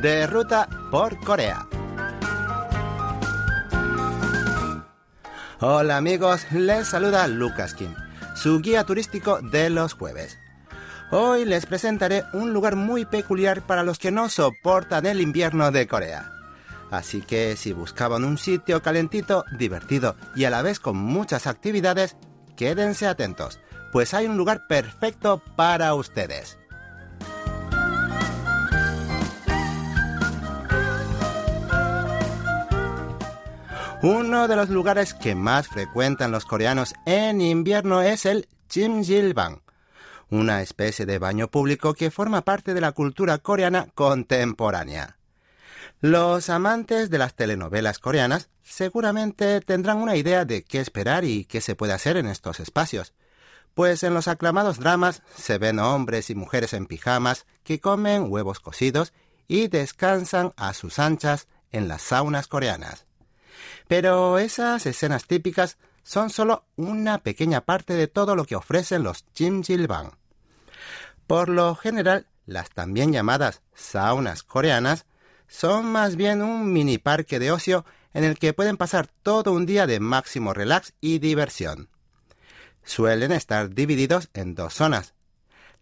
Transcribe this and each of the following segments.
de ruta por Corea. Hola amigos, les saluda Lucas Kim, su guía turístico de los jueves. Hoy les presentaré un lugar muy peculiar para los que no soportan el invierno de Corea. Así que si buscaban un sitio calentito, divertido y a la vez con muchas actividades, quédense atentos, pues hay un lugar perfecto para ustedes. Uno de los lugares que más frecuentan los coreanos en invierno es el Jimjilbang, una especie de baño público que forma parte de la cultura coreana contemporánea. Los amantes de las telenovelas coreanas seguramente tendrán una idea de qué esperar y qué se puede hacer en estos espacios, pues en los aclamados dramas se ven hombres y mujeres en pijamas que comen huevos cocidos y descansan a sus anchas en las saunas coreanas. Pero esas escenas típicas son solo una pequeña parte de todo lo que ofrecen los Jimjilbang. Por lo general, las también llamadas saunas coreanas son más bien un mini parque de ocio en el que pueden pasar todo un día de máximo relax y diversión. Suelen estar divididos en dos zonas.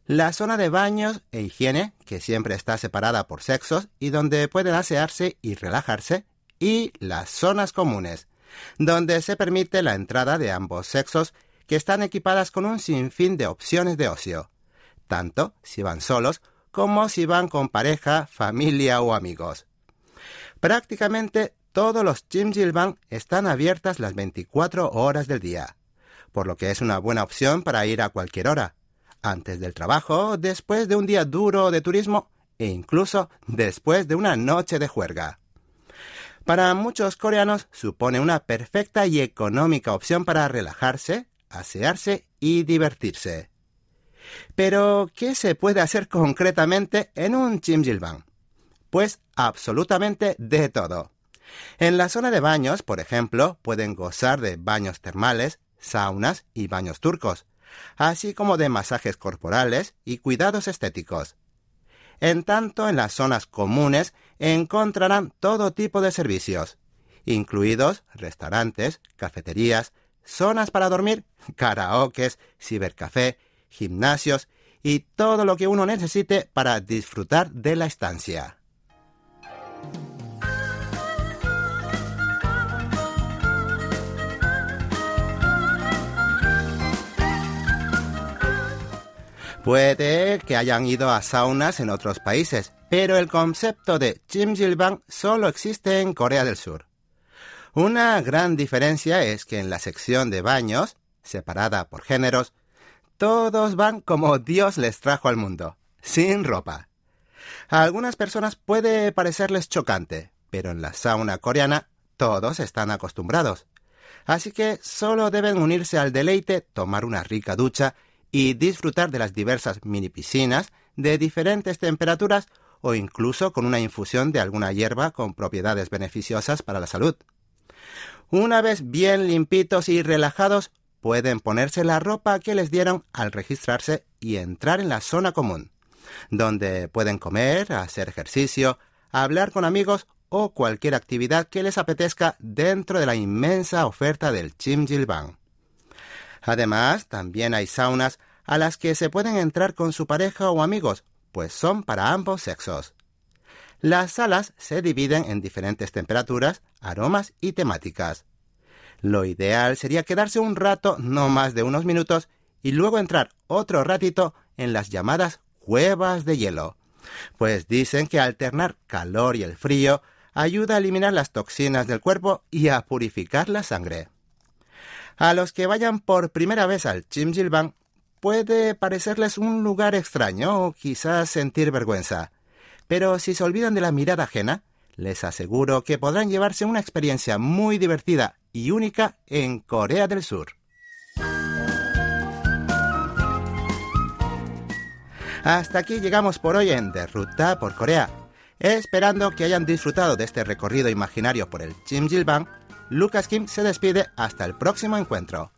La zona de baños e higiene, que siempre está separada por sexos y donde pueden asearse y relajarse, y las zonas comunes, donde se permite la entrada de ambos sexos que están equipadas con un sinfín de opciones de ocio, tanto si van solos como si van con pareja, familia o amigos. Prácticamente todos los Jimjilbang están abiertas las 24 horas del día, por lo que es una buena opción para ir a cualquier hora, antes del trabajo, después de un día duro de turismo e incluso después de una noche de juerga. Para muchos coreanos supone una perfecta y económica opción para relajarse, asearse y divertirse. Pero, ¿qué se puede hacer concretamente en un chimjilbang? Pues absolutamente de todo. En la zona de baños, por ejemplo, pueden gozar de baños termales, saunas y baños turcos, así como de masajes corporales y cuidados estéticos. En tanto, en las zonas comunes encontrarán todo tipo de servicios, incluidos restaurantes, cafeterías, zonas para dormir, karaokes, cibercafé, gimnasios y todo lo que uno necesite para disfrutar de la estancia. Puede que hayan ido a saunas en otros países, pero el concepto de Jimjilbang solo existe en Corea del Sur. Una gran diferencia es que en la sección de baños, separada por géneros, todos van como Dios les trajo al mundo, sin ropa. A algunas personas puede parecerles chocante, pero en la sauna coreana todos están acostumbrados. Así que solo deben unirse al deleite, tomar una rica ducha y disfrutar de las diversas mini piscinas de diferentes temperaturas o incluso con una infusión de alguna hierba con propiedades beneficiosas para la salud. Una vez bien limpitos y relajados, pueden ponerse la ropa que les dieron al registrarse y entrar en la zona común, donde pueden comer, hacer ejercicio, hablar con amigos o cualquier actividad que les apetezca dentro de la inmensa oferta del Chimjilbang. Además, también hay saunas a las que se pueden entrar con su pareja o amigos, pues son para ambos sexos. Las salas se dividen en diferentes temperaturas, aromas y temáticas. Lo ideal sería quedarse un rato, no más de unos minutos, y luego entrar otro ratito en las llamadas cuevas de hielo, pues dicen que alternar calor y el frío ayuda a eliminar las toxinas del cuerpo y a purificar la sangre. A los que vayan por primera vez al Chimjilbang puede parecerles un lugar extraño o quizás sentir vergüenza, pero si se olvidan de la mirada ajena, les aseguro que podrán llevarse una experiencia muy divertida y única en Corea del Sur. Hasta aquí llegamos por hoy en De Ruta por Corea. Esperando que hayan disfrutado de este recorrido imaginario por el Jimjilbang, Lucas Kim se despide hasta el próximo encuentro.